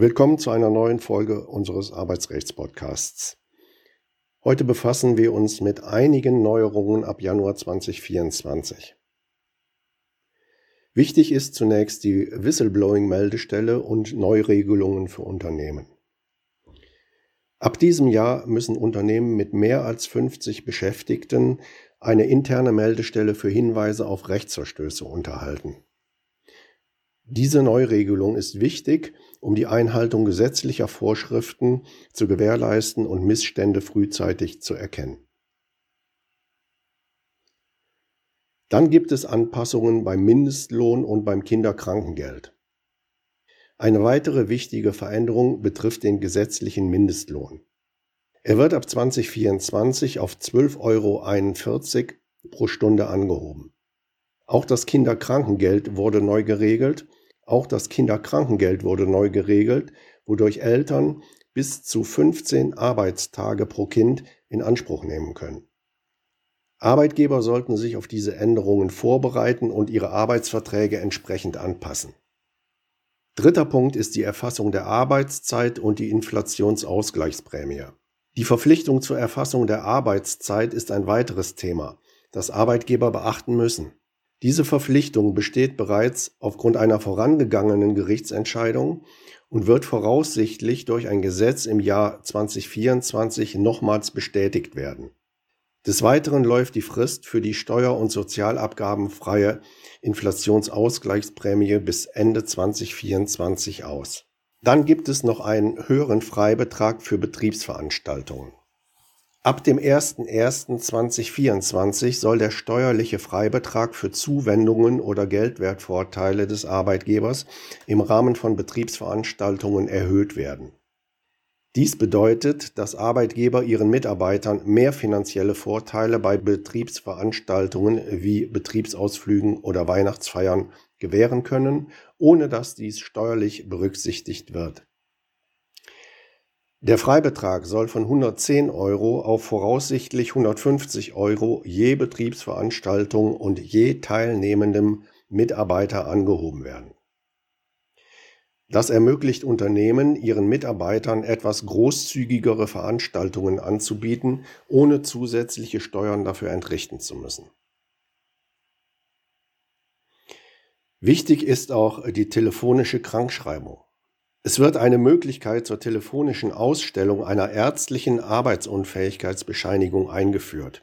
Willkommen zu einer neuen Folge unseres Arbeitsrechtspodcasts. Heute befassen wir uns mit einigen Neuerungen ab Januar 2024. Wichtig ist zunächst die Whistleblowing-Meldestelle und Neuregelungen für Unternehmen. Ab diesem Jahr müssen Unternehmen mit mehr als 50 Beschäftigten eine interne Meldestelle für Hinweise auf Rechtsverstöße unterhalten. Diese Neuregelung ist wichtig, um die Einhaltung gesetzlicher Vorschriften zu gewährleisten und Missstände frühzeitig zu erkennen. Dann gibt es Anpassungen beim Mindestlohn und beim Kinderkrankengeld. Eine weitere wichtige Veränderung betrifft den gesetzlichen Mindestlohn. Er wird ab 2024 auf 12,41 Euro pro Stunde angehoben. Auch das Kinderkrankengeld wurde neu geregelt auch das Kinderkrankengeld wurde neu geregelt, wodurch Eltern bis zu 15 Arbeitstage pro Kind in Anspruch nehmen können. Arbeitgeber sollten sich auf diese Änderungen vorbereiten und ihre Arbeitsverträge entsprechend anpassen. Dritter Punkt ist die Erfassung der Arbeitszeit und die Inflationsausgleichsprämie. Die Verpflichtung zur Erfassung der Arbeitszeit ist ein weiteres Thema, das Arbeitgeber beachten müssen. Diese Verpflichtung besteht bereits aufgrund einer vorangegangenen Gerichtsentscheidung und wird voraussichtlich durch ein Gesetz im Jahr 2024 nochmals bestätigt werden. Des Weiteren läuft die Frist für die steuer- und sozialabgabenfreie Inflationsausgleichsprämie bis Ende 2024 aus. Dann gibt es noch einen höheren Freibetrag für Betriebsveranstaltungen. Ab dem 01.01.2024 soll der steuerliche Freibetrag für Zuwendungen oder Geldwertvorteile des Arbeitgebers im Rahmen von Betriebsveranstaltungen erhöht werden. Dies bedeutet, dass Arbeitgeber ihren Mitarbeitern mehr finanzielle Vorteile bei Betriebsveranstaltungen wie Betriebsausflügen oder Weihnachtsfeiern gewähren können, ohne dass dies steuerlich berücksichtigt wird. Der Freibetrag soll von 110 Euro auf voraussichtlich 150 Euro je Betriebsveranstaltung und je teilnehmendem Mitarbeiter angehoben werden. Das ermöglicht Unternehmen, ihren Mitarbeitern etwas großzügigere Veranstaltungen anzubieten, ohne zusätzliche Steuern dafür entrichten zu müssen. Wichtig ist auch die telefonische Krankschreibung. Es wird eine Möglichkeit zur telefonischen Ausstellung einer ärztlichen Arbeitsunfähigkeitsbescheinigung eingeführt.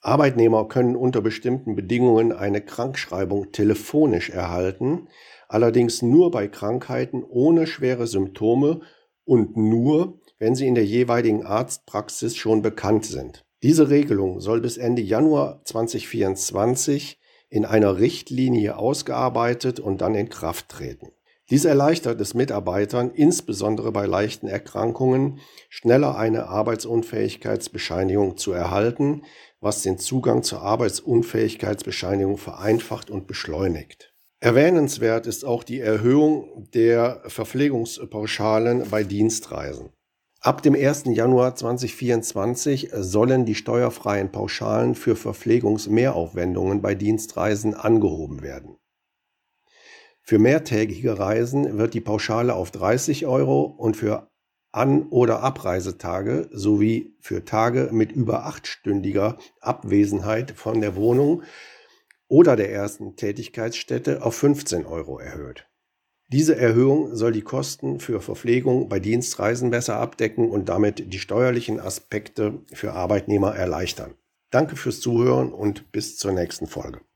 Arbeitnehmer können unter bestimmten Bedingungen eine Krankschreibung telefonisch erhalten, allerdings nur bei Krankheiten ohne schwere Symptome und nur, wenn sie in der jeweiligen Arztpraxis schon bekannt sind. Diese Regelung soll bis Ende Januar 2024 in einer Richtlinie ausgearbeitet und dann in Kraft treten. Dies erleichtert es Mitarbeitern, insbesondere bei leichten Erkrankungen, schneller eine Arbeitsunfähigkeitsbescheinigung zu erhalten, was den Zugang zur Arbeitsunfähigkeitsbescheinigung vereinfacht und beschleunigt. Erwähnenswert ist auch die Erhöhung der Verpflegungspauschalen bei Dienstreisen. Ab dem 1. Januar 2024 sollen die steuerfreien Pauschalen für Verpflegungsmehraufwendungen bei Dienstreisen angehoben werden. Für mehrtägige Reisen wird die Pauschale auf 30 Euro und für An- oder Abreisetage sowie für Tage mit über achtstündiger Abwesenheit von der Wohnung oder der ersten Tätigkeitsstätte auf 15 Euro erhöht. Diese Erhöhung soll die Kosten für Verpflegung bei Dienstreisen besser abdecken und damit die steuerlichen Aspekte für Arbeitnehmer erleichtern. Danke fürs Zuhören und bis zur nächsten Folge.